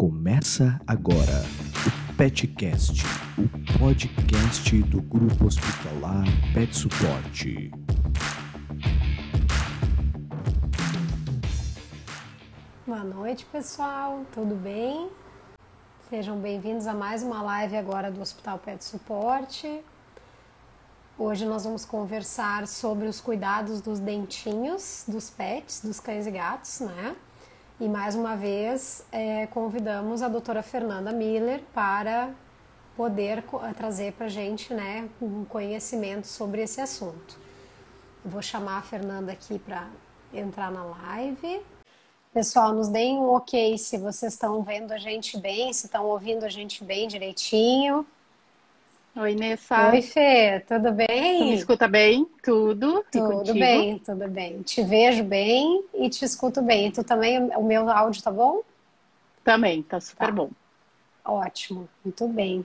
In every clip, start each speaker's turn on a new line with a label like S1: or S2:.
S1: Começa agora o Petcast, o podcast do Grupo Hospitalar Pet Suporte.
S2: Boa noite, pessoal. Tudo bem? Sejam bem-vindos a mais uma live agora do Hospital Pet Suporte. Hoje nós vamos conversar sobre os cuidados dos dentinhos dos pets, dos cães e gatos, né? E mais uma vez é, convidamos a doutora Fernanda Miller para poder trazer para a gente né, um conhecimento sobre esse assunto. Eu vou chamar a Fernanda aqui para entrar na live. Pessoal, nos deem um ok se vocês estão vendo a gente bem, se estão ouvindo a gente bem direitinho.
S3: Oi, Nessa.
S2: Oi, Fê, tudo bem?
S3: Tu me escuta bem? Tudo?
S2: Tudo bem, tudo bem. Te vejo bem e te escuto bem. Tu também, o meu áudio tá bom?
S3: Também, tá super tá. bom.
S2: Ótimo, muito bem.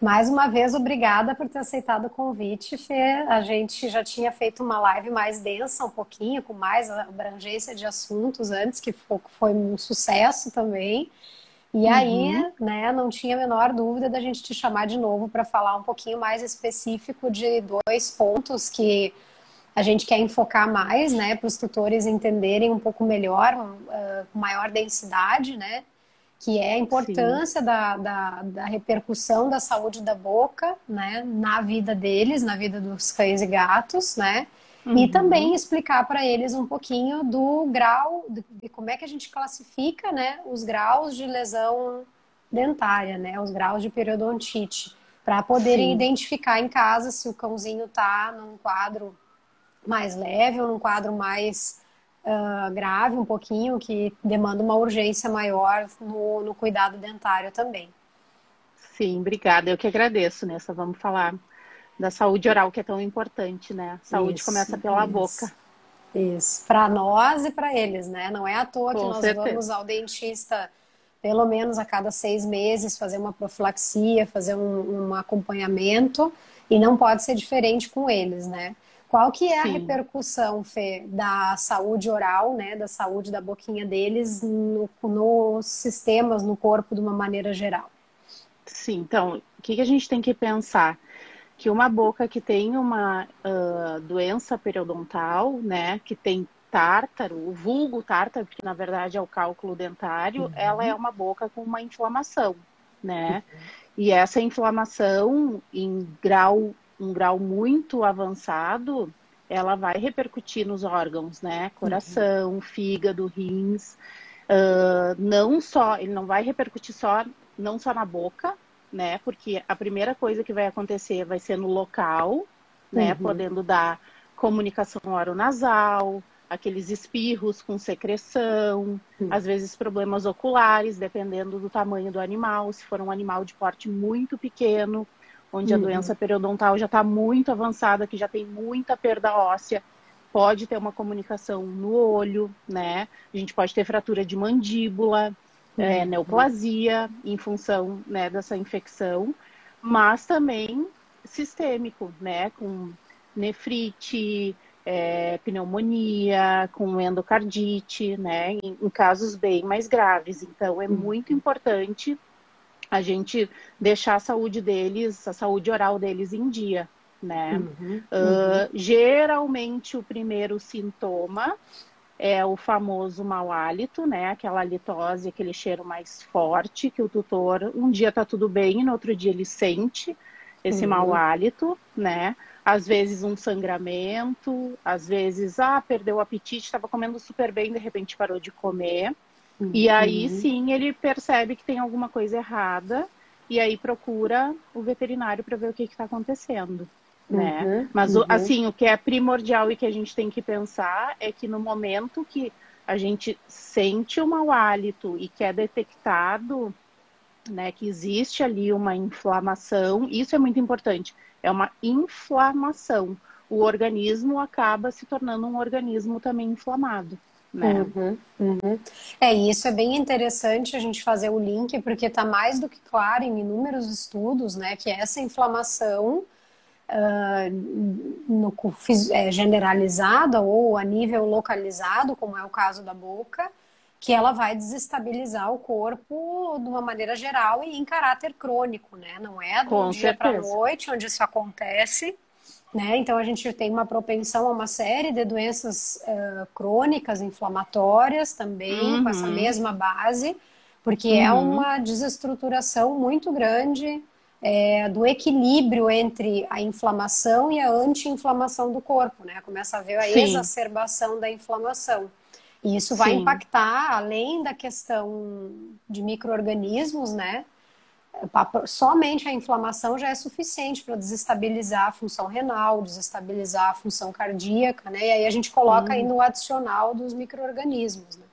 S2: Mais uma vez, obrigada por ter aceitado o convite, Fê. A gente já tinha feito uma live mais densa, um pouquinho, com mais abrangência de assuntos antes, que foi um sucesso também. E aí, uhum. né, não tinha a menor dúvida da gente te chamar de novo para falar um pouquinho mais específico de dois pontos que a gente quer enfocar mais, né, para os tutores entenderem um pouco melhor, uh, com maior densidade, né, que é a importância da, da, da, repercussão da saúde da boca, né, na vida deles, na vida dos cães e gatos, né, Uhum. E também explicar para eles um pouquinho do grau, de como é que a gente classifica né, os graus de lesão dentária, né, os graus de periodontite, para poderem Sim. identificar em casa se o cãozinho está num quadro mais leve ou num quadro mais uh, grave, um pouquinho, que demanda uma urgência maior no, no cuidado dentário também.
S3: Sim, obrigada. Eu que agradeço, Nessa. Vamos falar da saúde oral, que é tão importante, né? Saúde isso, começa pela isso. boca.
S2: Isso, para nós e para eles, né? Não é à toa Com que nós certeza. vamos ao dentista pelo menos a cada seis meses fazer uma profilaxia, fazer um, um acompanhamento e não pode ser diferente com eles, né? Qual que é Sim. a repercussão, Fê, da saúde oral, né, da saúde da boquinha deles no, nos sistemas, no corpo de uma maneira geral?
S3: Sim, então, o que, que a gente tem que pensar? Que uma boca que tem uma uh, doença periodontal, né, que tem tártaro, o vulgo tártaro, que na verdade é o cálculo dentário, uhum. ela é uma boca com uma inflamação, né? Uhum. E essa inflamação em grau, um grau muito avançado, ela vai repercutir nos órgãos, né? Coração, uhum. fígado, rins. Uh, não só, ele não vai repercutir só, não só na boca, né? Porque a primeira coisa que vai acontecer vai ser no local, né? Uhum. Podendo dar comunicação oronasal, aqueles espirros com secreção, uhum. às vezes problemas oculares, dependendo do tamanho do animal. Se for um animal de porte muito pequeno, onde uhum. a doença periodontal já está muito avançada, que já tem muita perda óssea, pode ter uma comunicação no olho, né? A gente pode ter fratura de mandíbula é, uhum. neoplasia em função né, dessa infecção, mas também sistêmico, né, com nefrite, é, pneumonia, com endocardite, né, em, em, casos bem mais graves. Então, é uhum. muito importante a gente deixar a saúde deles, a saúde oral deles em dia, né? Uhum, uh, geralmente, o primeiro sintoma é o famoso mau hálito, né? Aquela halitose, aquele cheiro mais forte que o tutor um dia tá tudo bem, no outro dia ele sente esse uhum. mau hálito, né? Às vezes um sangramento, às vezes, ah, perdeu o apetite, estava comendo super bem, de repente parou de comer. Uhum. E aí sim ele percebe que tem alguma coisa errada e aí procura o veterinário para ver o que está acontecendo né? Uhum, Mas uhum. assim, o que é primordial e que a gente tem que pensar é que no momento que a gente sente o mau hálito e que é detectado, né, que existe ali uma inflamação, isso é muito importante. É uma inflamação. O organismo acaba se tornando um organismo também inflamado. Né?
S2: Uhum, uhum. É, isso é bem interessante a gente fazer o link, porque está mais do que claro em inúmeros estudos, né, que essa inflamação uh, no, é, generalizada ou a nível localizado, como é o caso da boca, que ela vai desestabilizar o corpo de uma maneira geral e em caráter crônico, né? Não é do
S3: Com
S2: dia para noite onde isso acontece, né? Então a gente tem uma propensão a uma série de doenças eh, crônicas, inflamatórias também, com essa
S3: Uhum.
S2: mesma base, porque é
S3: Uhum.
S2: uma desestruturação muito grande é, do equilíbrio entre a inflamação e a anti-inflamação do corpo, né? Começa a ver a
S3: Sim.
S2: exacerbação da inflamação. E isso vai
S3: Sim.
S2: impactar, além da questão de micro-organismos, né? Somente a inflamação já é suficiente para desestabilizar a função renal, desestabilizar a função cardíaca, né? E aí a gente coloca
S3: Uhum.
S2: ainda o adicional dos micro-organismos, né?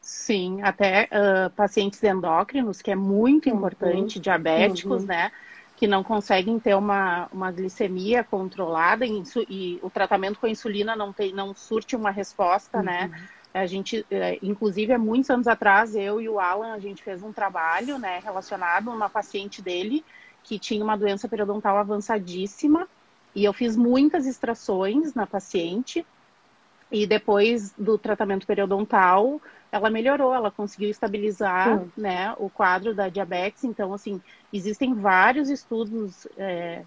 S3: Sim, até ah, pacientes endócrinos, que é muito
S2: Uhum.
S3: importante, diabéticos,
S2: Uhum.
S3: né? Que não conseguem ter uma, uma glicemia controlada e, e o tratamento com a insulina não, tem, não surte uma resposta, né? A gente, eh, inclusive, há muitos anos atrás, eu e o Alan, a gente fez um trabalho, né, relacionado a uma paciente dele que tinha uma doença periodontal avançadíssima e eu fiz muitas extrações na paciente e depois do tratamento periodontal, ela melhorou, ela conseguiu estabilizar, né, o quadro da diabetes. Então, assim, existem vários estudos eh,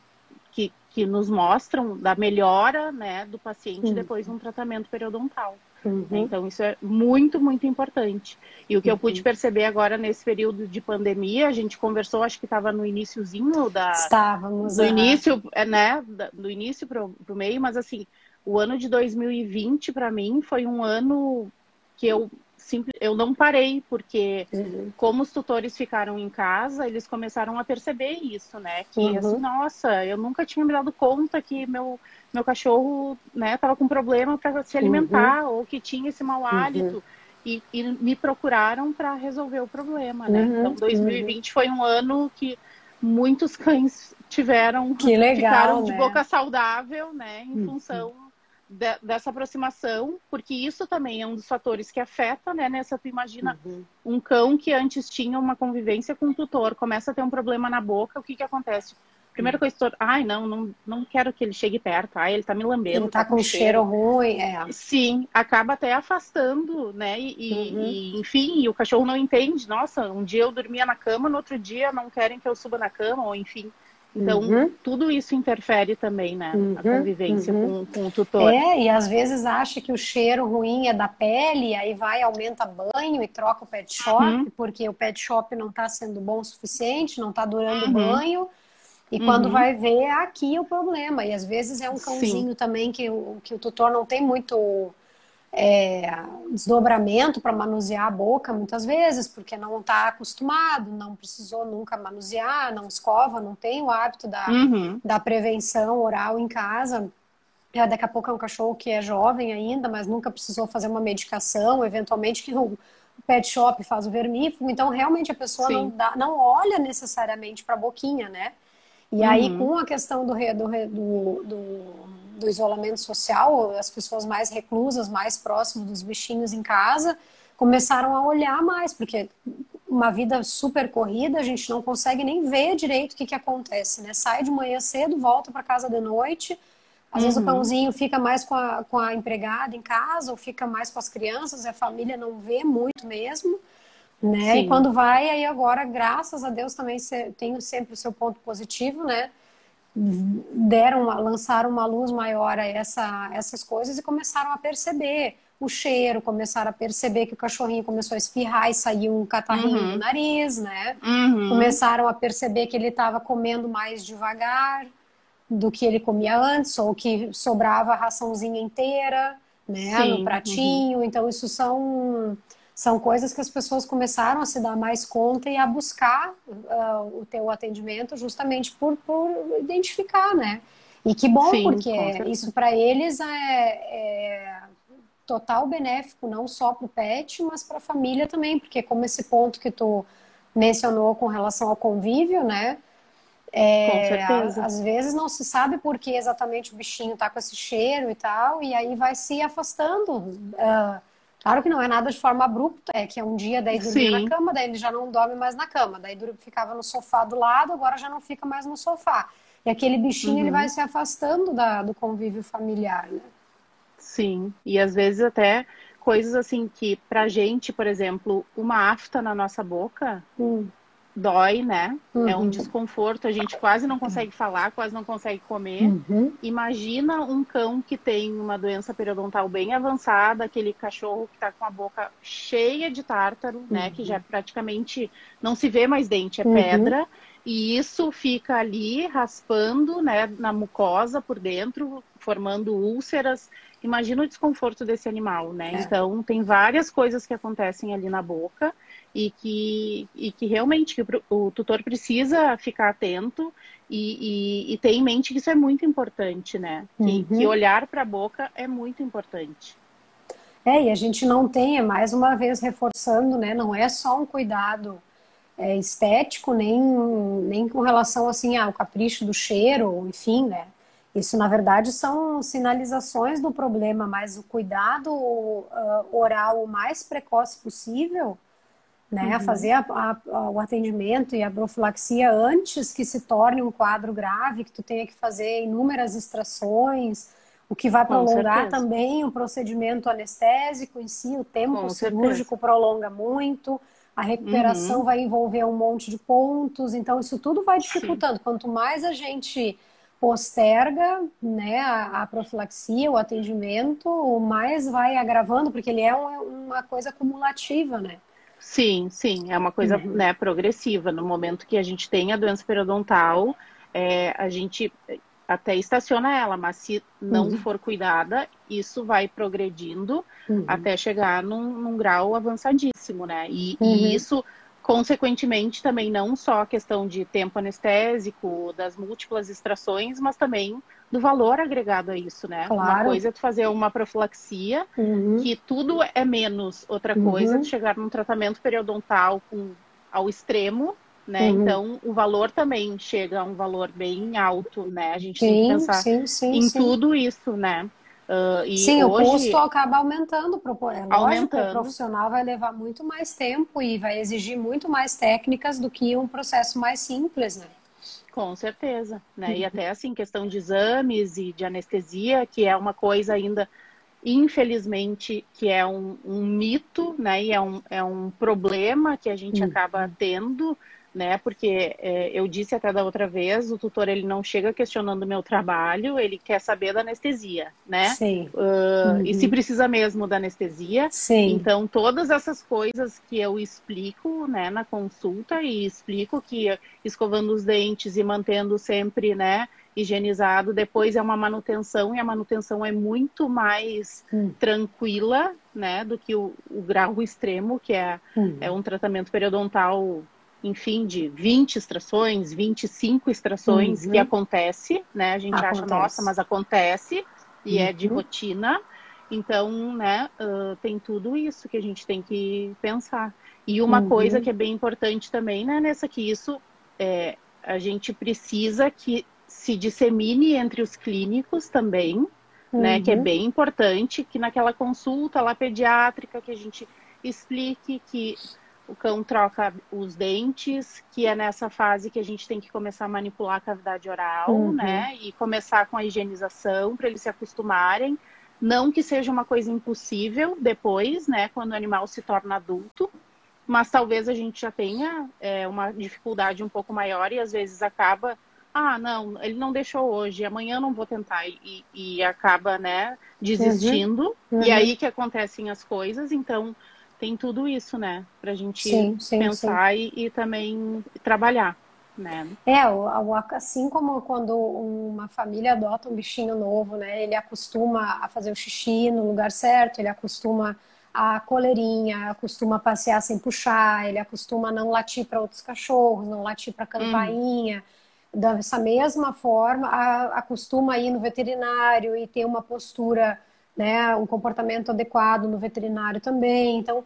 S3: que, que nos mostram da melhora, né, do paciente
S2: Hum.
S3: depois de um tratamento periodontal.
S2: Uhum.
S3: Então, isso é muito, muito importante. E o que eu
S2: Uhum.
S3: pude perceber agora nesse período de pandemia, a gente conversou, acho que estava no iníciozinho da,
S2: Estávamos.
S3: do
S2: ah,
S3: início, é, né, do início pro, pro meio, mas assim, o ano de 2020 para mim foi um ano que eu simples, eu não parei, porque
S2: uhum.
S3: como os tutores ficaram em casa, eles começaram a perceber isso, né? Que
S2: Uhum.
S3: assim, nossa, eu nunca tinha me dado conta que meu, meu cachorro, né, tava com problema para se alimentar ou que tinha esse mau hálito. E, e me procuraram para resolver o problema, né?
S2: Uhum,
S3: Então, 2020 foi um ano que muitos cães tiveram
S2: Que legal,
S3: ficaram de
S2: né?
S3: boca saudável, né, em
S2: Uhum.
S3: função de- dessa aproximação, porque isso também é um dos fatores que afeta, né, nessa tu imagina
S2: Uhum.
S3: um cão que antes tinha uma convivência com o tutor, começa a ter um problema na boca, o que que acontece? Primeira coisa, tutor, ai, não, não, não quero que ele chegue perto, ai, ele tá me lambendo,
S2: Ele tá com cheiro ruim, é.
S3: Sim, acaba até afastando, né? E, e-
S2: Uhum.
S3: e, enfim, e o cachorro não entende. Nossa, um dia eu dormia na cama, no outro dia não querem que eu suba na cama, ou enfim. Então,
S2: Uhum.
S3: tudo isso interfere também, né? A
S2: Uhum,
S3: convivência
S2: uhum.
S3: com, com o tutor.
S2: É, e às vezes acha que o cheiro ruim é da pele, aí vai, aumenta banho e troca o pet shop,
S3: Uhum.
S2: porque o pet shop não está sendo bom o suficiente, não está durando o
S3: Uhum.
S2: banho. E quando
S3: Uhum.
S2: vai ver, é aqui o problema. E às vezes é um
S3: Sim.
S2: cãozinho também que, o- que o tutor não tem muito é, desdobramento para manusear a boca, muitas vezes, porque não está acostumado, não precisou nunca manusear, não escova, não tem o hábito da,
S3: Uhum.
S2: da prevenção oral em casa. É, daqui a pouco é um cachorro que é jovem ainda, mas nunca precisou fazer uma medicação, eventualmente que o pet shop faz o vermífugo. Então, realmente, a pessoa não, dá, não olha necessariamente para a boquinha, né? E aí,
S3: Uhum.
S2: com a questão do, do, do, do- do isolamento social, as pessoas mais reclusas, mais próximas dos bichinhos em casa, começaram a olhar mais, porque uma vida super corrida, a gente não consegue nem ver direito o que, que acontece, né? Sai de manhã cedo, volta para casa de noite. Às vezes o
S3: Uhum.
S2: cãozinho fica mais com a, com a empregada em casa, ou fica mais com as crianças, a família não vê muito mesmo, né?
S3: Sim.
S2: E quando vai, aí agora, graças a Deus, também tem sempre o seu ponto positivo, né? Deram, lançaram uma luz maior a essa, essas coisas e começaram a perceber o cheiro, começaram a perceber que o cachorrinho começou a espirrar e saiu um catarrinho
S3: Uhum.
S2: no nariz, né?
S3: Uhum.
S2: Começaram a perceber que ele estava comendo mais devagar do que ele comia antes, ou que sobrava a raçãozinha inteira, né,
S3: Sim,
S2: no pratinho. Então, isso são, são coisas que as pessoas começaram a se dar mais conta e a buscar ah, o teu atendimento justamente por, por identificar, né? E que bom,
S3: Sim,
S2: porque isso para eles é, é total benéfico, não só para o pet, mas para a família também, porque como esse ponto que tu mencionou com relação ao convívio, né? É,
S3: Com certeza.
S2: Às vezes não se sabe por que exatamente o bichinho tá com esse cheiro e tal, e aí vai se afastando. Ah, claro que não é nada de forma abrupta, é que é um dia daí dormia
S3: Sim.
S2: na cama, daí ele já não dorme mais na cama, daí ficava no sofá do lado, agora já não fica mais no sofá. E aquele bichinho ele
S3: Uhum.
S2: vai se afastando da, do convívio familiar, né?
S3: Sim, e às vezes até coisas assim que, pra gente, por exemplo, uma afta na nossa boca hum. Dói, né? Uhum. É um uhum. desconforto, a gente quase não consegue falar, quase não consegue comer. Uhum. Imagina um cão que tem uma doença periodontal bem avançada, aquele cachorro que tá com a boca cheia de tártaro, uhum. né? Que já uhum. praticamente não se vê mais dente, é uhum. pedra. E isso fica ali raspando, né, na mucosa por dentro, formando úlceras imagina o desconforto desse animal, né? É. Então, tem várias coisas que acontecem ali na boca e que, e que realmente que o, tutor precisa ficar atento e, e, e, ter em mente que isso é muito importante, né? Que, uhum. que olhar para a boca é muito importante.
S2: É, e a gente não tem, é mais uma vez reforçando, né? Não é só um cuidado é, estético, nem, nem com relação assim ao capricho do cheiro, enfim, né? Isso, na verdade, são sinalizações do problema, mas o cuidado uh, oral o mais precoce possível, né? Uhum. Fazer a, a, o atendimento e a profilaxia antes que se torne um quadro grave, que tu tenha que fazer inúmeras extrações, o que vai prolongar também o procedimento anestésico em si, o tempo Com cirúrgico certeza. prolonga muito, a recuperação uhum. vai envolver um monte de pontos, então isso tudo vai dificultando. Sim. Quanto mais a gente posterga né, a, a, profilaxia, o atendimento, mais vai agravando, porque ele é um, uma coisa acumulativa, né?
S3: Sim, sim, é uma coisa uhum. né, progressiva. No momento que a gente tem a doença periodontal, é, a gente até estaciona ela, mas se não uhum. for cuidada, isso vai progredindo uhum. até chegar num, num, grau avançadíssimo, né? E, e uhum. isso Consequentemente, também não só a questão de tempo anestésico, das múltiplas extrações, mas também do valor agregado a isso, né? Claro. Uma coisa é tu fazer uma profilaxia, uhum. que tudo é menos. Outra uhum. coisa é tu chegar num tratamento periodontal com, ao extremo, né? Uhum. Então, o valor também chega a um valor bem alto, né? A gente sim, tem que pensar sim, sim, em tudo isso, né?
S2: Uh, Sim, hoje... o custo acaba aumentando. É lógico, aumentando. o profissional vai levar muito mais tempo e vai exigir muito mais técnicas do que um processo mais simples, né?
S3: Com certeza, né? Uhum. E até assim, questão de exames e de anestesia, que é uma coisa ainda, infelizmente, que é um, um mito, né? E é um, é um problema que a gente uhum. acaba tendo né? Porque é, eu disse até da outra vez, o tutor ele não chega questionando o meu trabalho, ele quer saber da anestesia, né? Sim. Uh, uhum. E se precisa mesmo da anestesia. Sim. Então todas essas coisas que eu explico, né, na consulta e explico que escovando os dentes e mantendo sempre, né? higienizado, depois é uma manutenção e a manutenção é muito mais hum. tranquila, né, do que o, o grau extremo, que é, hum. é um tratamento periodontal enfim, de 20 extrações, 25 extrações uhum. que acontece, né? A gente acontece. acha, nossa, mas acontece e uhum. é de uhum. rotina. Então, né, uh, tem tudo isso que a gente tem que pensar. E uma uhum. coisa que é bem importante também, né, nessa que isso é, a gente precisa que se dissemine entre os clínicos também, né, que é uhum. bem importante, que naquela consulta lá pediátrica que a gente explique que o cão troca os dentes, que é nessa fase que a gente tem que começar a manipular a cavidade oral, uhum. né? E começar com a higienização para eles se acostumarem. Não que seja uma coisa impossível depois, né? Quando o animal se torna adulto, mas talvez a gente já tenha é, uma dificuldade um pouco maior e às vezes acaba, ah, não, ele não deixou hoje, amanhã não vou tentar e, e acaba, né, desistindo. Uhum. Uhum. E aí que acontecem as coisas. Então, tem tudo isso, né? Pra gente sim, sim, pensar sim. E, e, também trabalhar, né?
S2: É, assim como quando uma família adota um bichinho novo, né? Ele acostuma a fazer o xixi no lugar certo, ele acostuma a coleirinha, acostuma passear sem puxar, ele acostuma a não latir para outros cachorros, não latir para campainha. Hum. Dessa mesma forma, a, acostuma a ir no veterinário e ter uma postura né, um comportamento adequado no veterinário também. Então,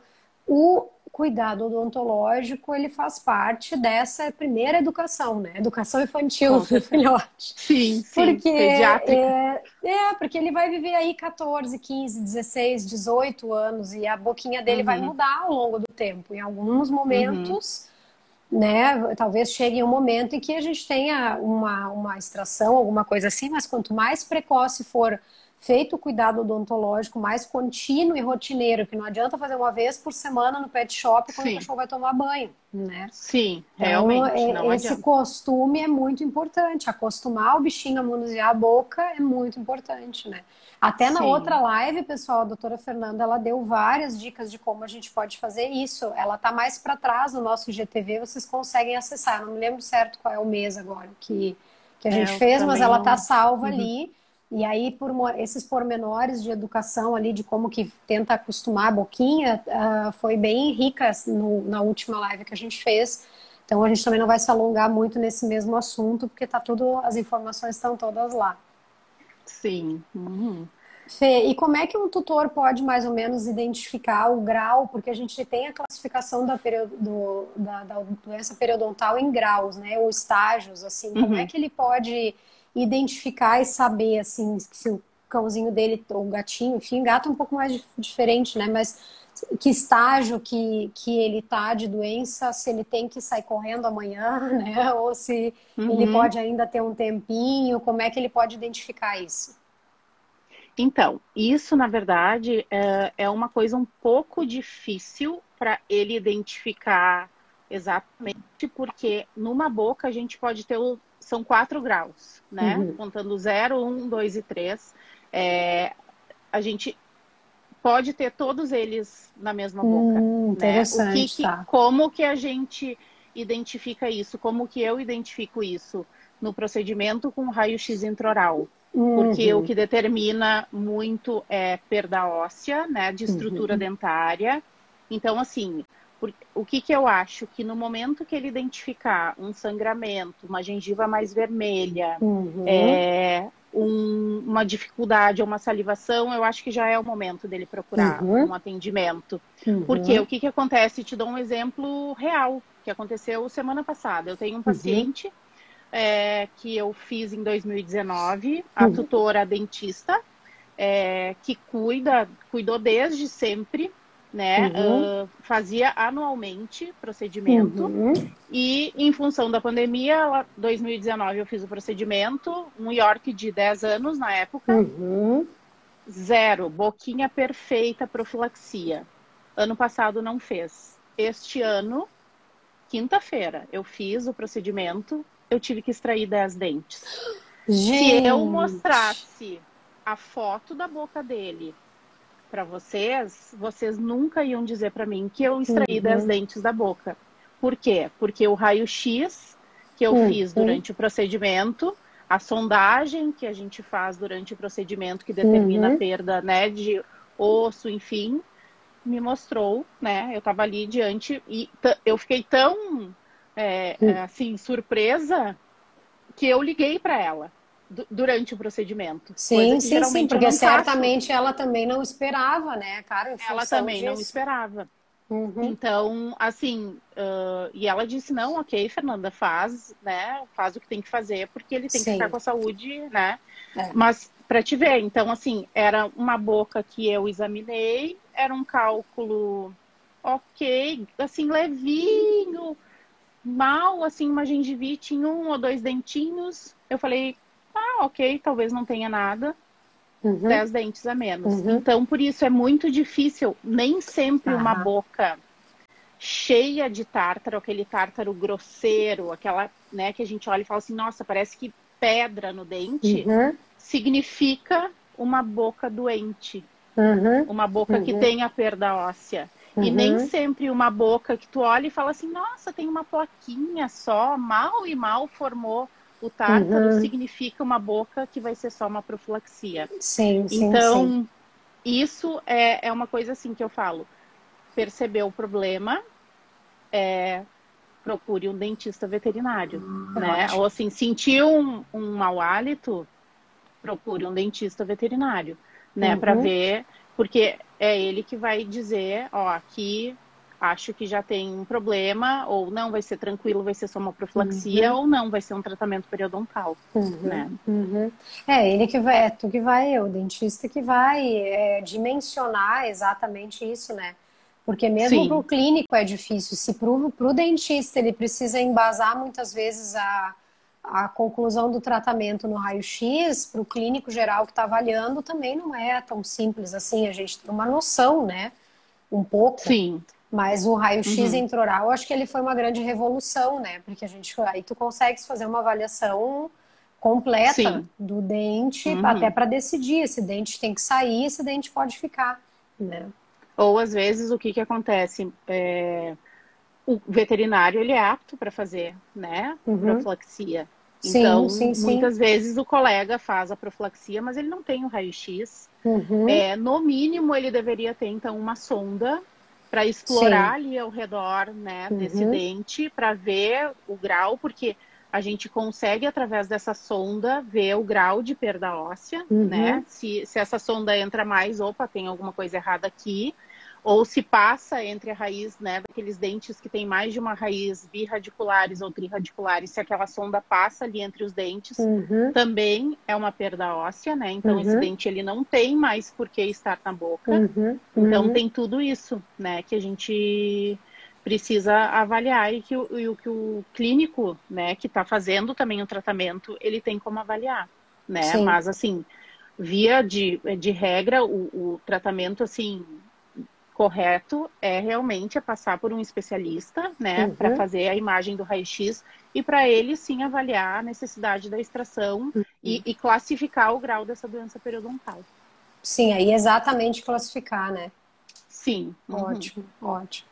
S2: o cuidado odontológico ele faz parte dessa primeira educação, né? Educação infantil do filhote.
S3: Sim, sim.
S2: Porque é, é, porque ele vai viver aí 14, 15, 16, 18 anos e a boquinha dele uhum. vai mudar ao longo do tempo. Em alguns momentos, uhum. né? Talvez chegue um momento em que a gente tenha uma, uma extração, alguma coisa assim, mas quanto mais precoce for feito o cuidado odontológico mais contínuo e rotineiro, que não adianta fazer uma vez por semana no pet shop quando Sim. o cachorro vai tomar banho, né?
S3: Sim, então, realmente.
S2: Então, esse adianta. costume é muito importante. Acostumar o bichinho a manusear a boca é muito importante, né? Até na Sim. outra live, pessoal, a doutora Fernanda, ela deu várias dicas de como a gente pode fazer isso. Ela tá mais para trás no nosso GTV, vocês conseguem acessar. Eu não me lembro certo qual é o mês agora que, que a é, gente fez, mas ela tá salva uhum. ali. E aí, por esses pormenores de educação ali, de como que tenta acostumar a boquinha, uh, foi bem rica no, na última live que a gente fez. Então, a gente também não vai se alongar muito nesse mesmo assunto, porque tá tudo, as informações estão todas lá.
S3: Sim. Uhum.
S2: Fê, e como é que um tutor pode mais ou menos identificar o grau? Porque a gente tem a classificação da, da, da doença periodontal em graus, né? Ou estágios, assim. Uhum. Como é que ele pode identificar e saber, assim, se o cãozinho dele, ou o gatinho, enfim, gato é um pouco mais diferente, né? Mas que estágio que, que ele tá de doença, se ele tem que sair correndo amanhã, né? Ou se uhum. ele pode ainda ter um tempinho, como é que ele pode identificar isso?
S3: Então, isso na verdade é, é uma coisa um pouco difícil para ele identificar exatamente, porque numa boca a gente pode ter o, são quatro graus, né? Uhum. Contando zero, um, dois e três. É, a gente pode ter todos eles na mesma boca.
S2: Hum, né? O que, que tá.
S3: Como que a gente identifica isso? Como que eu identifico isso? No procedimento com raio-x intraoral. Uhum. Porque o que determina muito é perda óssea, né? De estrutura uhum. dentária. Então, assim, por, o que, que eu acho? Que no momento que ele identificar um sangramento, uma gengiva mais vermelha, uhum. é, um, uma dificuldade ou uma salivação, eu acho que já é o momento dele procurar uhum. um atendimento. Uhum. Porque o que, que acontece? Te dou um exemplo real que aconteceu semana passada. Eu tenho um uhum. paciente é, que eu fiz em 2019, a uhum. tutora dentista, é, que cuida, cuidou desde sempre né? Uhum. Uh, fazia anualmente procedimento uhum. e em função da pandemia, 2019 eu fiz o procedimento, um York de 10 anos na época, uhum. zero, boquinha perfeita, profilaxia. Ano passado não fez. Este ano, quinta-feira, eu fiz o procedimento, eu tive que extrair 10 dentes. Gente. Se eu mostrasse a foto da boca dele para vocês, vocês nunca iam dizer para mim que eu extraí uhum. 10 dentes da boca. Por quê? Porque o raio-x que eu uhum. fiz durante o procedimento, a sondagem que a gente faz durante o procedimento que determina uhum. a perda, né, de osso, enfim, me mostrou, né? Eu estava ali diante e eu fiquei tão é, é, assim surpresa que eu liguei para ela durante o procedimento.
S2: Sim, sim, sim, porque certamente faço. ela também não esperava, né, cara?
S3: Ela também disso. não esperava. Uhum. Então, assim, uh, e ela disse, não, ok, Fernanda, faz, né, faz o que tem que fazer, porque ele tem sim. que ficar com a saúde, né, é. mas para te ver, então, assim, era uma boca que eu examinei, era um cálculo ok, assim, levinho, mal, assim, uma gengivite, um ou dois dentinhos, eu falei, ok, talvez não tenha nada, uhum. dez dentes a menos. Uhum. Então, por isso é muito difícil, nem sempre uma boca cheia de tártaro, aquele tártaro grosseiro, aquela, né, que a gente olha e fala assim, nossa, parece que pedra no dente, uhum. significa uma boca doente. Uhum. Uma boca que uhum. tem a perda óssea. E nem uhum. sempre uma boca que tu olha e fala assim, nossa, tem uma plaquinha só, mal e mal formou o tártaro uhum. significa uma boca que vai ser só uma profilaxia.
S2: Sim, sim.
S3: Então,
S2: sim.
S3: isso é, é uma coisa assim que eu falo. Percebeu o problema, é, procure um dentista veterinário, hum, né? Ótimo. Ou assim, sentiu um, um mau hálito, procure um dentista veterinário, né? Uhum. Para ver, porque é ele que vai dizer, ó, aqui acho que já tem um problema, ou não vai ser tranquilo, vai ser só uma profilaxia, uhum. ou não, vai ser um tratamento periodontal, uhum. né?
S2: Uhum. É, ele que vai, é tu que vai, é o dentista que vai é, dimensionar exatamente isso, né? Porque mesmo para o clínico é difícil. Se para o dentista ele precisa embasar muitas vezes a, a conclusão do tratamento no raio-x para o clínico geral que está avaliando também não é tão simples assim. A gente tem uma noção, né? Um pouco.
S3: Sim.
S2: Mas o raio-x uhum. intraoral, acho que ele foi uma grande revolução, né? Porque a gente aí tu consegues fazer uma avaliação completa Sim. do dente, uhum. até para decidir se dente tem que sair, se dente pode ficar, né?
S3: Ou às vezes o que que acontece? É o veterinário ele é apto para fazer, né, uhum. profilaxia. Então, sim, sim, muitas sim. vezes o colega faz a profilaxia, mas ele não tem o raio-x. Uhum. É, no mínimo, ele deveria ter, então, uma sonda para explorar ali ao redor né, uhum. desse dente, para ver o grau, porque a gente consegue, através dessa sonda, ver o grau de perda óssea, uhum. né? Se, se essa sonda entra mais, opa, tem alguma coisa errada aqui ou se passa entre a raiz, né, daqueles dentes que tem mais de uma raiz birradiculares ou trirradiculares, se aquela sonda passa ali entre os dentes, uhum. também é uma perda óssea, né? Então uhum. esse dente ele não tem mais por que estar na boca. Uhum. Então uhum. tem tudo isso, né, que a gente precisa avaliar e que o, e o, que o clínico, né, que está fazendo também o tratamento, ele tem como avaliar, né? Sim. Mas assim, via de, de regra, o, o tratamento assim correto é realmente é passar por um especialista, né, uhum. para fazer a imagem do raio-x e para ele sim avaliar a necessidade da extração uhum. e, e, classificar o grau dessa doença periodontal.
S2: Sim, aí exatamente classificar, né?
S3: Sim.
S2: Uhum. Ótimo, ótimo.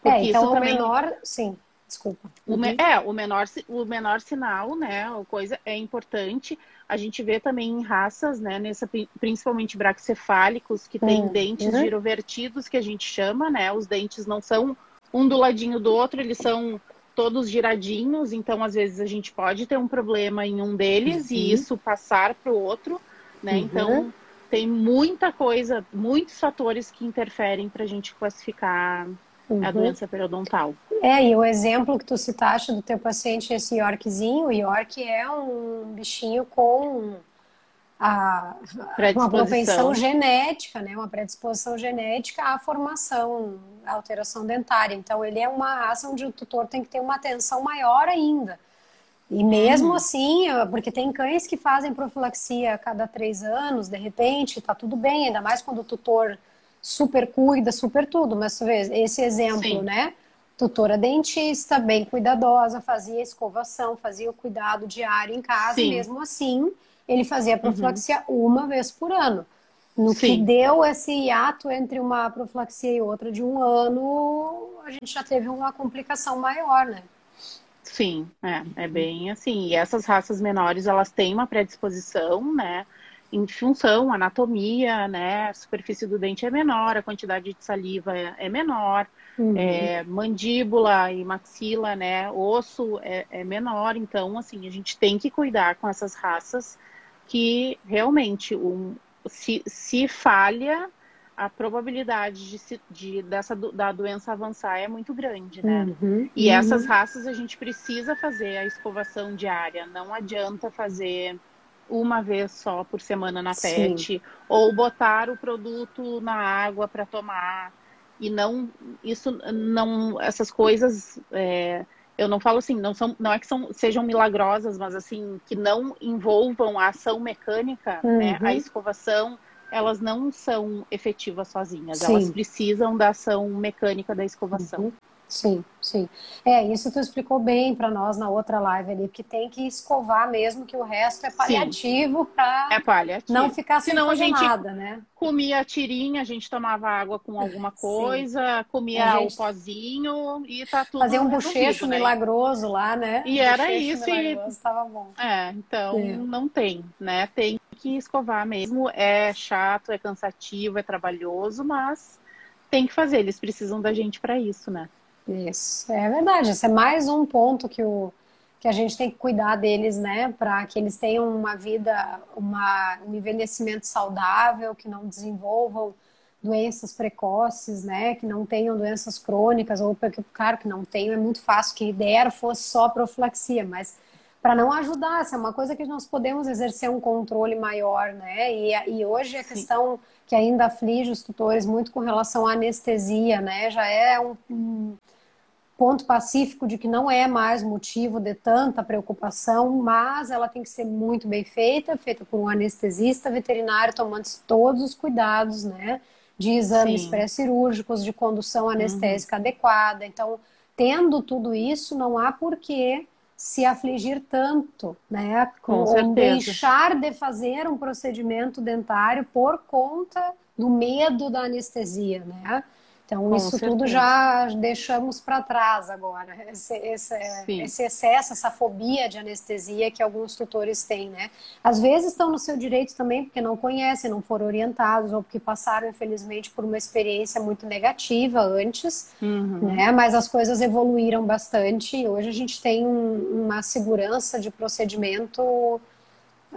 S2: Porque é, então o também... menor, sim. Desculpa.
S3: O me... É, o menor, o menor sinal, né? A coisa é importante. A gente vê também em raças, né? Nessa, principalmente braxcefálicos, que tem uhum. dentes girovertidos, que a gente chama, né? Os dentes não são um do ladinho do outro, eles são todos giradinhos, então às vezes a gente pode ter um problema em um deles uhum. e isso passar para o outro, né? Uhum. Então tem muita coisa, muitos fatores que interferem para a gente classificar uhum. a doença periodontal.
S2: É, e o exemplo que tu citaste do teu paciente, esse Yorkzinho, o York é um bichinho com a, uma propensão genética, né? Uma predisposição genética à formação, à alteração dentária. Então, ele é uma raça onde o tutor tem que ter uma atenção maior ainda. E mesmo hum. assim, porque tem cães que fazem profilaxia a cada três anos, de repente, tá tudo bem, ainda mais quando o tutor super cuida, super tudo, mas tu vê, esse exemplo, Sim. né? Tutora dentista, bem cuidadosa, fazia escovação, fazia o cuidado diário em casa, Sim. mesmo assim ele fazia profilaxia uhum. uma vez por ano. No Sim. que deu esse hiato entre uma profilaxia e outra de um ano, a gente já teve uma complicação maior, né?
S3: Sim, é, é bem assim. E essas raças menores, elas têm uma predisposição, né? Em função, anatomia, né? A superfície do dente é menor, a quantidade de saliva é, é menor, uhum. é, mandíbula e maxila, né? Osso é, é, menor, então, assim, a gente tem que cuidar com essas raças que realmente um, se, se falha, a probabilidade de, de, dessa da doença avançar é muito grande, né? Uhum, e uhum. essas raças a gente precisa fazer a escovação diária, não adianta fazer uma vez só por semana na Sim. pet, ou botar o produto na água para tomar e não isso não essas coisas é, eu não falo assim não são não é que são, sejam milagrosas mas assim que não envolvam a ação mecânica uhum. né a uhum. escovação elas não são efetivas sozinhas Sim. elas precisam da ação mecânica da escovação uhum.
S2: Sim, sim. É, isso tu explicou bem para nós na outra live ali, que tem que escovar mesmo, que o resto é paliativo para
S3: é
S2: não ficar sem Senão a gente nada, né?
S3: Comia a tirinha, a gente tomava água com alguma coisa, sim. comia gente... o pozinho e tá tudo
S2: Fazer um bochecho né? milagroso lá, né?
S3: E era isso e tava bom. É, então é. não tem, né? Tem que escovar mesmo. É chato, é cansativo, é trabalhoso, mas tem que fazer. Eles precisam da gente para isso, né?
S2: Isso, é verdade. Esse é mais um ponto que, o, que a gente tem que cuidar deles, né? Para que eles tenham uma vida, uma, um envelhecimento saudável, que não desenvolvam doenças precoces, né? Que não tenham doenças crônicas, ou claro que não tenham, é muito fácil que ideia fosse só profilaxia, mas para não ajudar, essa é uma coisa que nós podemos exercer um controle maior, né? E, e hoje a Sim. questão que ainda aflige os tutores muito com relação à anestesia, né? Já é um, um ponto pacífico de que não é mais motivo de tanta preocupação, mas ela tem que ser muito bem feita, feita por um anestesista veterinário, tomando todos os cuidados, né? De exames pré-cirúrgicos, de condução anestésica uhum. adequada. Então, tendo tudo isso, não há porquê se afligir tanto, né?
S3: Com ou
S2: deixar de fazer um procedimento dentário por conta do medo da anestesia, né? Então, Com isso certeza. tudo já deixamos para trás agora. Esse, esse, esse, excesso, essa fobia de anestesia que alguns tutores têm, né? Às vezes estão no seu direito também porque não conhecem, não foram orientados ou porque passaram, infelizmente, por uma experiência muito negativa antes, uhum. né? Mas as coisas evoluíram bastante e hoje a gente tem um, uma segurança de procedimento,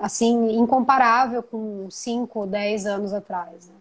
S2: assim, incomparável com 5, 10 anos atrás, né?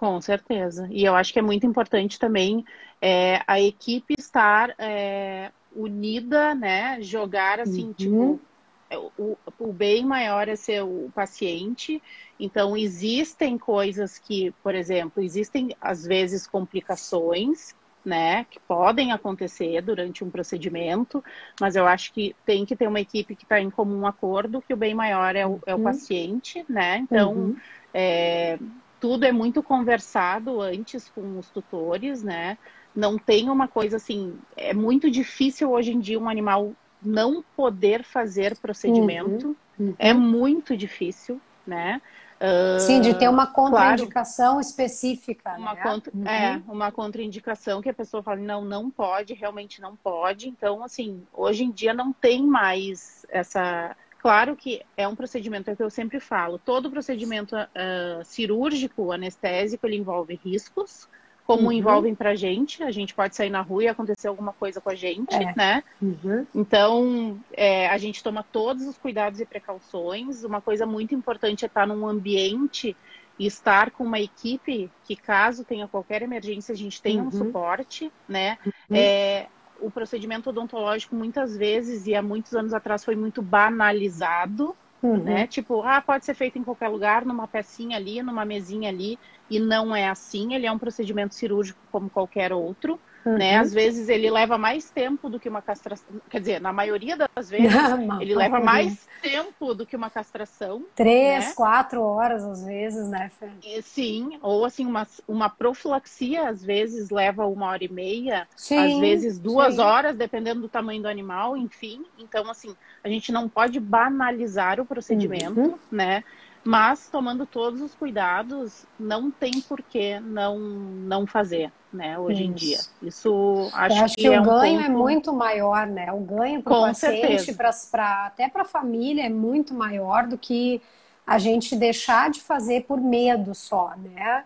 S3: Com certeza. E eu acho que é muito importante também é, a equipe estar é, unida, né? Jogar assim, uhum. tipo, é, o, o bem maior é ser o paciente. Então, existem coisas que, por exemplo, existem às vezes complicações, né, que podem acontecer durante um procedimento, mas eu acho que tem que ter uma equipe que está em comum acordo que o bem maior é o, é o uhum. paciente, né? Então, uhum. é, tudo é muito conversado antes com os tutores, né? Não tem uma coisa assim, é muito difícil hoje em dia um animal não poder fazer procedimento. Uhum, uhum. É muito difícil, né?
S2: Uh, Sim, de ter uma contraindicação claro, específica.
S3: Uma né? contra, uhum. É, uma contraindicação que a pessoa fala, não, não pode, realmente não pode. Então, assim, hoje em dia não tem mais essa Claro que é um procedimento, é o que eu sempre falo, todo procedimento uh, cirúrgico, anestésico, ele envolve riscos, como uhum. envolvem pra gente, a gente pode sair na rua e acontecer alguma coisa com a gente, é. né? Uhum. Então, é, a gente toma todos os cuidados e precauções. Uma coisa muito importante é estar num ambiente e estar com uma equipe que, caso tenha qualquer emergência, a gente tenha uhum. um suporte, né? Uhum. É, o procedimento odontológico muitas vezes, e há muitos anos atrás, foi muito banalizado. Uhum. Né? Tipo, ah, pode ser feito em qualquer lugar, numa pecinha ali, numa mesinha ali, e não é assim. Ele é um procedimento cirúrgico como qualquer outro. Uhum. Né? Às vezes ele leva mais tempo do que uma castração. Quer dizer, na maioria das vezes, ele leva mais tempo do que uma castração.
S2: Três, né? quatro horas, às vezes, né, Fê?
S3: Sim, ou assim, uma, uma profilaxia, às vezes, leva uma hora e meia, sim, às vezes duas sim. horas, dependendo do tamanho do animal, enfim. Então, assim, a gente não pode banalizar o procedimento, uhum. né? Mas tomando todos os cuidados, não tem por que não, não fazer, né, hoje Isso. em dia. Isso acho,
S2: Eu acho que, que é o ganho um é ponto... é muito maior, né? O ganho para o paciente, pra, pra, até para a família, é muito maior do que a gente deixar de fazer por medo só, né?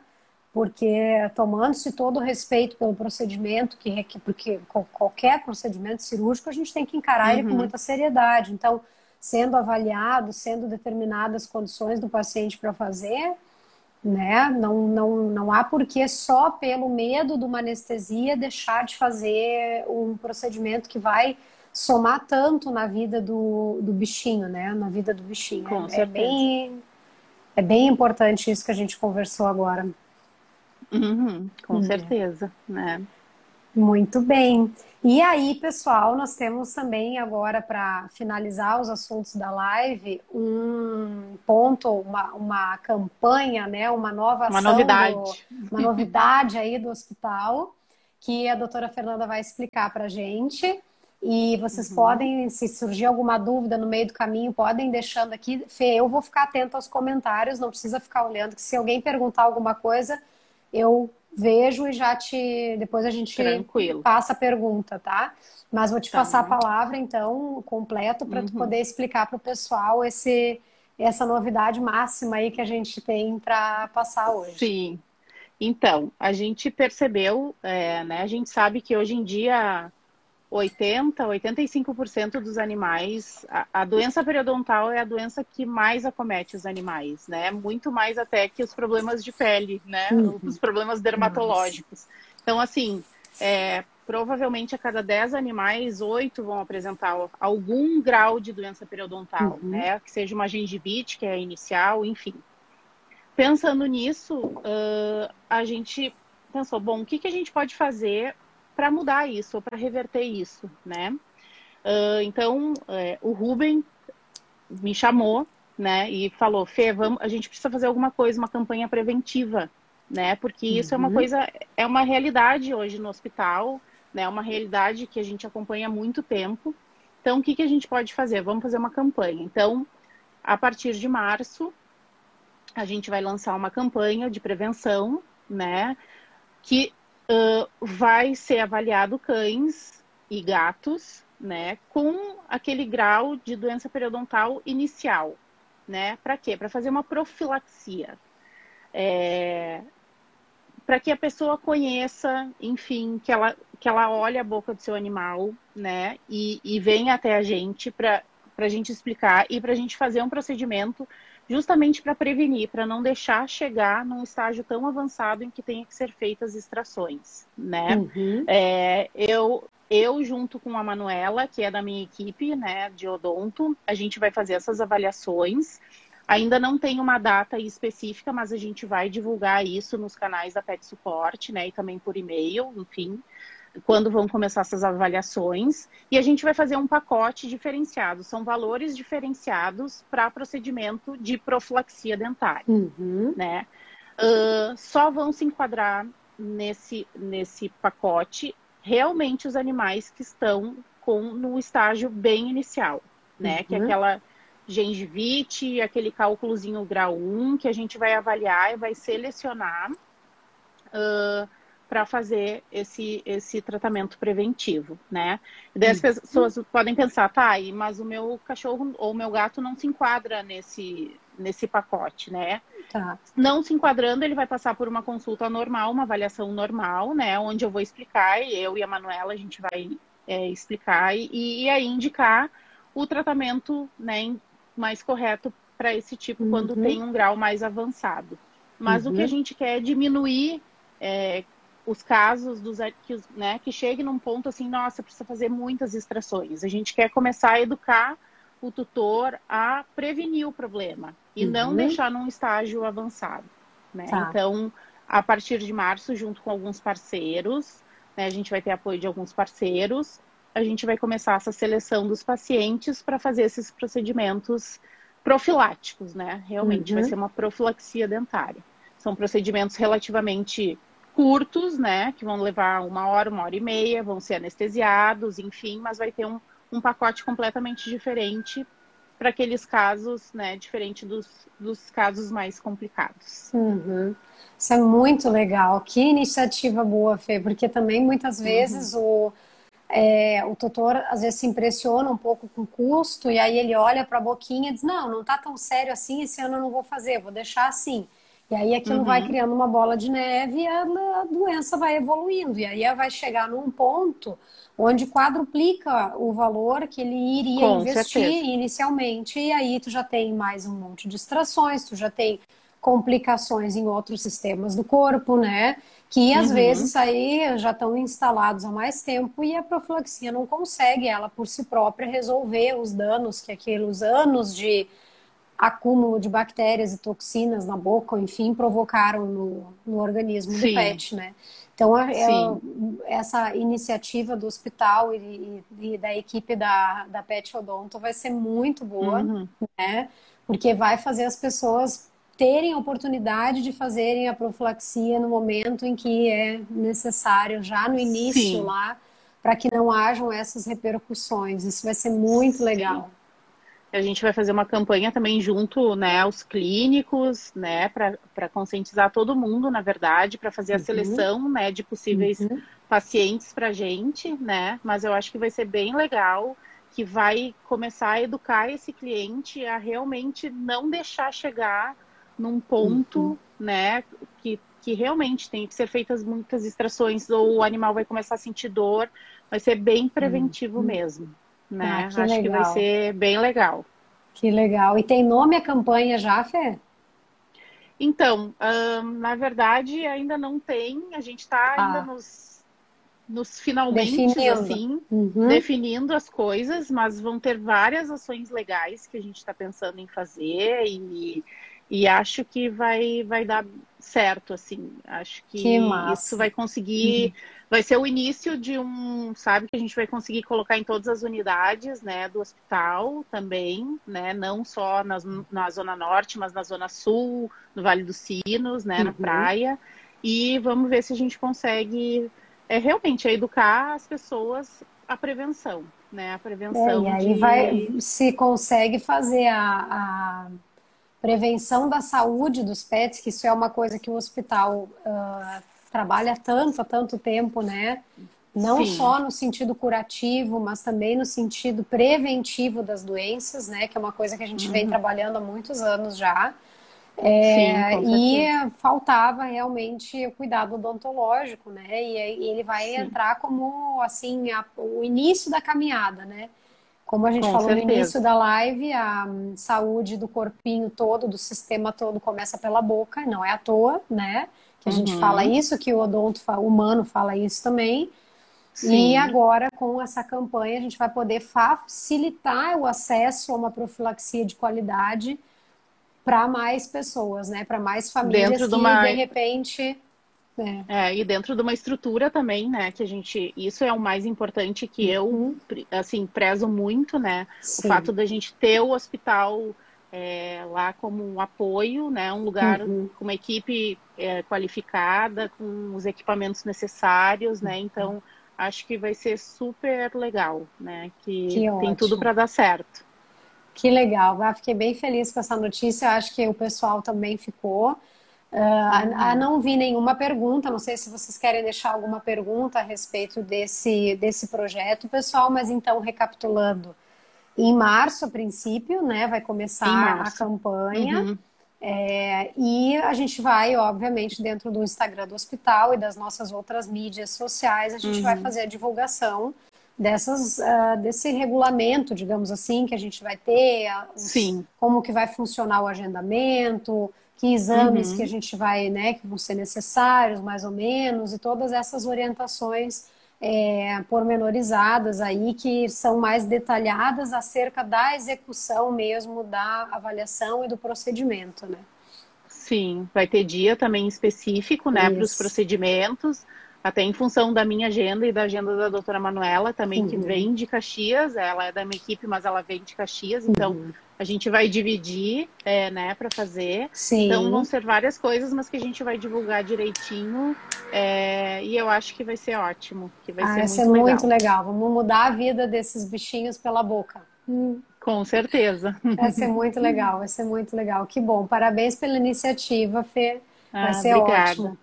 S2: Porque tomando-se todo o respeito pelo procedimento, que, porque qualquer procedimento cirúrgico a gente tem que encarar uhum. ele com uhum. muita seriedade. Então, sendo avaliado, sendo determinadas condições do paciente para fazer, né? Não, não, não há porquê só pelo medo de uma anestesia deixar de fazer um procedimento que vai somar tanto na vida do, do bichinho, né? Na vida do bichinho.
S3: Com
S2: é, é bem, é bem importante isso que a gente conversou agora.
S3: Uhum, com uhum. certeza, né?
S2: Muito bem. E aí, pessoal, nós temos também agora para finalizar os assuntos da live um ponto, uma, uma campanha, né, uma nova
S3: uma novidade,
S2: do, uma novidade aí do hospital que a doutora Fernanda vai explicar para a gente. E vocês uhum. podem, se surgir alguma dúvida no meio do caminho, podem deixando aqui. Fê, eu vou ficar atento aos comentários, não precisa ficar olhando, que se alguém perguntar alguma coisa, eu vejo e já te. Depois a gente
S3: Tranquilo.
S2: passa a pergunta, tá? Mas vou te tá passar bom. a palavra, então, completo, para uhum. tu poder explicar para o pessoal esse, essa novidade máxima aí que a gente tem para passar hoje.
S3: Sim. Então, a gente percebeu, é, né? A gente sabe que hoje em dia 80, 85% dos animais, a, a, doença periodontal é a doença que mais acomete os animais, né? Muito mais até que os problemas de pele, né? Uhum. Os problemas dermatológicos. Nossa. Então, assim, é, provavelmente a cada 10 animais, 8 vão apresentar algum grau de doença periodontal, uhum. né? Que seja uma gengivite, que é a inicial, enfim. Pensando nisso, uh, a gente pensou, bom, o que, que a gente pode fazer para mudar isso, ou para reverter isso, né? Uh, então, é, o Ruben me chamou, né, e falou, Fê, vamos, a gente precisa fazer alguma coisa, uma campanha preventiva, né? Porque isso uhum. é uma uhum. coisa, é uma realidade hoje no hospital, né? É uma realidade que a gente acompanha há muito tempo. Então, o que, que a gente pode fazer? Vamos fazer uma campanha. Então, a partir de março, a gente vai lançar uma campanha de prevenção, né? Que uh, vai ser avaliado cães e gatos, né? Com aquele grau de doença periodontal inicial, né? Para quê? Para fazer uma profilaxia. É, para que a pessoa conheça, enfim, que ela, que ela olhe a boca do seu animal, né? E, e venha até a gente para a gente explicar e para a gente fazer um procedimento justamente para prevenir, para não deixar chegar num estágio tão avançado em que tenha que ser feitas extrações, né? Uhum. É, eu, eu, junto com a Manuela, que é da minha equipe, né, de odonto, a gente vai fazer essas avaliações Ainda não tem uma data específica, mas a gente vai divulgar isso nos canais da Pet Support, né? E também por e-mail, enfim, quando vão começar essas avaliações. E a gente vai fazer um pacote diferenciado. São valores diferenciados para procedimento de profilaxia dentária, uhum. né? Uh, só vão se enquadrar nesse, nesse pacote realmente os animais que estão com no estágio bem inicial, né? Uhum. Que é uhum. aquela gengivite, aquele cálculozinho grau 1, que a gente vai avaliar e vai selecionar uh, para fazer esse, esse tratamento preventivo, né? E daí as uhum. pessoas podem pensar, tá, mas o meu cachorro ou o meu gato não se enquadra nesse, nesse pacote, né? Tá. Não se enquadrando, ele vai passar por uma consulta normal, uma avaliação normal, né? Onde eu vou explicar, e eu e a Manuela, a gente vai é, explicar e, e aí indicar o tratamento né, mais correto para esse tipo uhum. quando tem um grau mais avançado. Mas uhum. o que a uhum. gente quer é diminuir é, os casos dos que, né, que chegue num ponto assim, nossa, precisa fazer muitas extrações. A gente quer começar a educar o tutor a prevenir o problema e uhum. não deixar num estágio avançado. Né? Tá. Então, a partir de março, junto com alguns parceiros, né, a gente vai ter apoio de alguns parceiros, a gente vai começar essa seleção dos pacientes para fazer esses procedimentos profiláticos, né? Realmente uhum. vai ser uma profilaxia dentária. São procedimentos relativamente curtos, né? Que vão levar uma hora, uma hora e meia, vão ser anestesiados, enfim, mas vai ter um, um pacote completamente diferente para aqueles casos, né? Diferente dos, dos casos mais complicados.
S2: Uhum. Isso é muito legal. Que iniciativa boa, Fê, porque também muitas vezes uhum. o é, o tutor às vezes se impressiona um pouco com o custo e aí ele olha para a boquinha e diz: Não, não está tão sério assim, esse ano eu não vou fazer, vou deixar assim. E aí aquilo uhum. vai criando uma bola de neve e a, doença vai evoluindo. E aí vai chegar num ponto onde quadruplica o valor que ele iria com investir certeza. inicialmente. E aí tu já tem mais um monte de distrações, tu já tem complicações em outros sistemas do corpo, né? Que às uhum. vezes aí já estão instalados há mais tempo e a profilaxia não consegue ela por si própria resolver os danos que aqueles anos de acúmulo de bactérias e toxinas na boca, enfim, provocaram no, no organismo Sim. do pet, né? Então, é, essa iniciativa do hospital e, e, da equipe da, da Pet Odonto vai ser muito boa, uhum. né? Porque vai fazer as pessoas terem a oportunidade de fazerem a profilaxia no momento em que é necessário, já no início Sim. lá, para que não hajam essas repercussões. Isso vai ser muito Sim. legal.
S3: A gente vai fazer uma campanha também junto né, aos clínicos, né, para conscientizar todo mundo, na verdade, para fazer a uhum. seleção né, de possíveis uhum. pacientes para a gente, né? Mas eu acho que vai ser bem legal, que vai começar a educar esse cliente a realmente não deixar chegar num ponto, uhum. né, que, que realmente tem que ser feitas muitas extrações, ou o animal vai começar a sentir dor, vai ser bem preventivo uhum. mesmo, né? Ah, Acho legal. que vai ser bem legal.
S2: Que legal. E tem nome a campanha já, Fê?
S3: Então, na verdade, ainda não tem. A gente está ah. ainda nos, nos finalmente, definindo. assim, uhum. definindo as coisas, mas vão ter várias ações legais que a gente está pensando em fazer e E acho que vai, vai dar certo, assim. Acho que,
S2: Que
S3: isso vai conseguir, vai ser o início de um, sabe, que a gente vai conseguir colocar em todas as unidades, né, do hospital também, né, não só nas, na Zona Norte, mas na Zona Sul, no Vale dos Sinos, né, na
S2: Uhum.
S3: praia. E vamos ver se a gente consegue é, realmente educar as pessoas a prevenção, né, a
S2: É,
S3: prevenção
S2: e aí
S3: de...
S2: vai, se consegue fazer a, a prevenção da saúde dos pets, que isso é uma coisa que o hospital ah, trabalha tanto há tanto tempo, né? Não
S3: Sim.
S2: só no sentido curativo, mas também no sentido preventivo das doenças, né? Que é uma coisa que a gente vem trabalhando há muitos anos já. É,
S3: Sim,
S2: e faltava realmente o cuidado odontológico, né? E, ele vai
S3: Sim.
S2: entrar como assim a- o início da caminhada, né? Como a gente
S3: Com
S2: falou no
S3: certeza.
S2: início da live, a hum, saúde do corpinho todo, do sistema todo começa pela boca, não é à toa, né? Que a gente
S3: Uhum.
S2: fala isso, que o odonto humano fala isso também.
S3: Sim.
S2: E agora, com essa campanha, a gente vai poder facilitar o acesso a uma profilaxia de qualidade para mais pessoas, né? Para mais famílias
S3: Dentro
S2: que,
S3: de uma-
S2: de repente, né?
S3: É, e dentro de uma estrutura também, né, que a gente, isso é o mais importante que eu, pre- assim, prezo muito, né,
S2: Sim.
S3: o fato da gente ter o hospital é, lá como um apoio, né, um lugar
S2: Uhum.
S3: com uma equipe é, qualificada, com os equipamentos necessários, né,
S2: Uhum.
S3: então acho que vai ser super legal, né, que,
S2: Que
S3: tem
S2: ótimo.
S3: tudo para dar certo.
S2: Que legal, ah, fiquei bem feliz com essa notícia. Acho que o pessoal também ficou. Ah, não vi nenhuma pergunta, não sei se vocês querem deixar alguma pergunta a respeito desse, desse projeto, pessoal, mas então, recapitulando, em março, a princípio, né, vai começar a campanha.
S3: Uhum.
S2: É, e a gente vai, obviamente, dentro do Instagram do hospital e das nossas outras mídias sociais, a gente vai fazer a divulgação dessas, ah, desse regulamento, digamos assim, que a gente vai ter, os-
S3: Sim.
S2: como que vai funcionar o agendamento, que exames
S3: Uhum.
S2: que a gente vai, né, que vão ser necessários, mais ou menos, e todas essas orientações é, pormenorizadas aí, que são mais detalhadas acerca da execução mesmo da avaliação e do procedimento, né?
S3: Sim, vai ter dia também específico, né, para os procedimentos, até em função da minha agenda e da agenda da doutora Manuela também, que
S2: Uhum.
S3: vem de Caxias, ela é da minha equipe, mas ela vem de Caxias, então
S2: Uhum.
S3: A gente vai dividir, é, né, para fazer.
S2: Sim.
S3: Então vão ser várias coisas, mas que a gente vai divulgar direitinho, é, e eu acho que vai ser ótimo, que vai
S2: Ah,
S3: ser
S2: vai
S3: muito
S2: ser
S3: legal.
S2: muito legal. Vamos mudar a vida desses bichinhos pela boca. Hum,
S3: Com certeza.
S2: vai ser muito legal, vai ser muito legal. Que bom. Parabéns pela iniciativa, Fê. Vai
S3: Ah,
S2: ser
S3: obrigada.
S2: ótimo.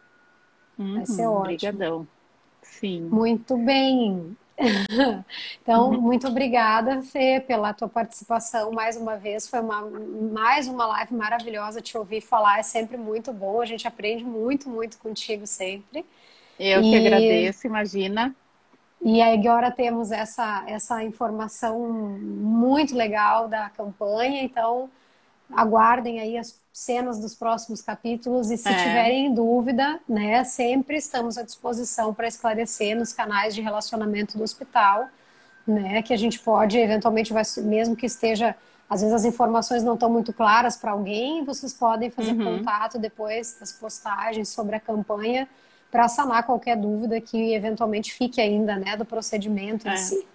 S3: Uhum,
S2: ser ótimo.
S3: Obrigadão. Sim.
S2: Muito bem. Então, muito obrigada, Fê, pela tua participação mais uma vez. Foi uma, mais uma live maravilhosa. Te ouvir falar é sempre muito bom. A gente aprende muito, muito contigo sempre.
S3: Eu que
S2: E-
S3: agradeço, imagina.
S2: E agora temos essa, essa informação muito legal da campanha, então aguardem aí as cenas dos próximos capítulos e se
S3: É.
S2: tiverem dúvida, né, sempre estamos à disposição para esclarecer nos canais de relacionamento do hospital, né, que a gente pode eventualmente vai mesmo que esteja às vezes as informações não estão muito claras para alguém, vocês podem fazer
S3: Uhum.
S2: contato depois das postagens sobre a campanha para sanar qualquer dúvida que eventualmente fique ainda, né, do procedimento em
S3: É.
S2: si.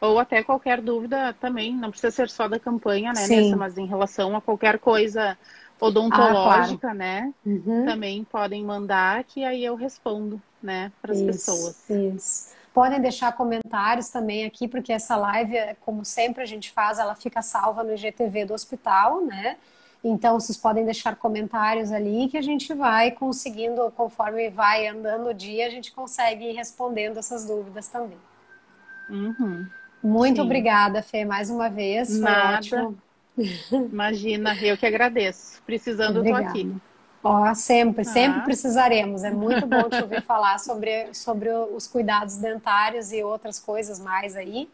S3: Ou até qualquer dúvida também, não precisa ser só da campanha, né,
S2: Sim.
S3: Nessa, mas em relação a qualquer coisa odontológica, né?
S2: Uhum.
S3: Também podem mandar que aí eu respondo, né, para as pessoas.
S2: Isso. Podem deixar comentários também aqui, porque essa live, como sempre a gente faz, ela fica salva no IGTV do hospital, né? Então, vocês podem deixar comentários ali que a gente vai conseguindo, conforme vai andando o dia, a gente consegue ir respondendo essas dúvidas também.
S3: Uhum.
S2: Muito
S3: Sim.
S2: obrigada, Fê, mais uma vez. Foi
S3: Nada.
S2: ótimo.
S3: Imagina, eu que agradeço. Precisando,
S2: Obrigada.
S3: aqui.
S2: Ó, sempre, sempre
S3: Ah.
S2: precisaremos. É muito bom te ouvir falar sobre, sobre os cuidados dentários e outras coisas mais aí.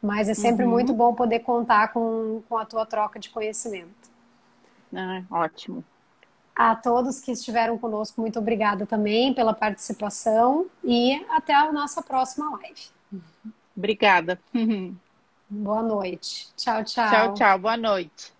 S2: Mas é sempre
S3: Uhum.
S2: muito bom poder contar com, com a tua troca de conhecimento.
S3: Ah, ótimo.
S2: A todos que estiveram conosco, muito obrigada também pela participação e até a nossa próxima live.
S3: Obrigada.
S2: Boa noite. Tchau, tchau.
S3: Tchau, tchau. Boa noite.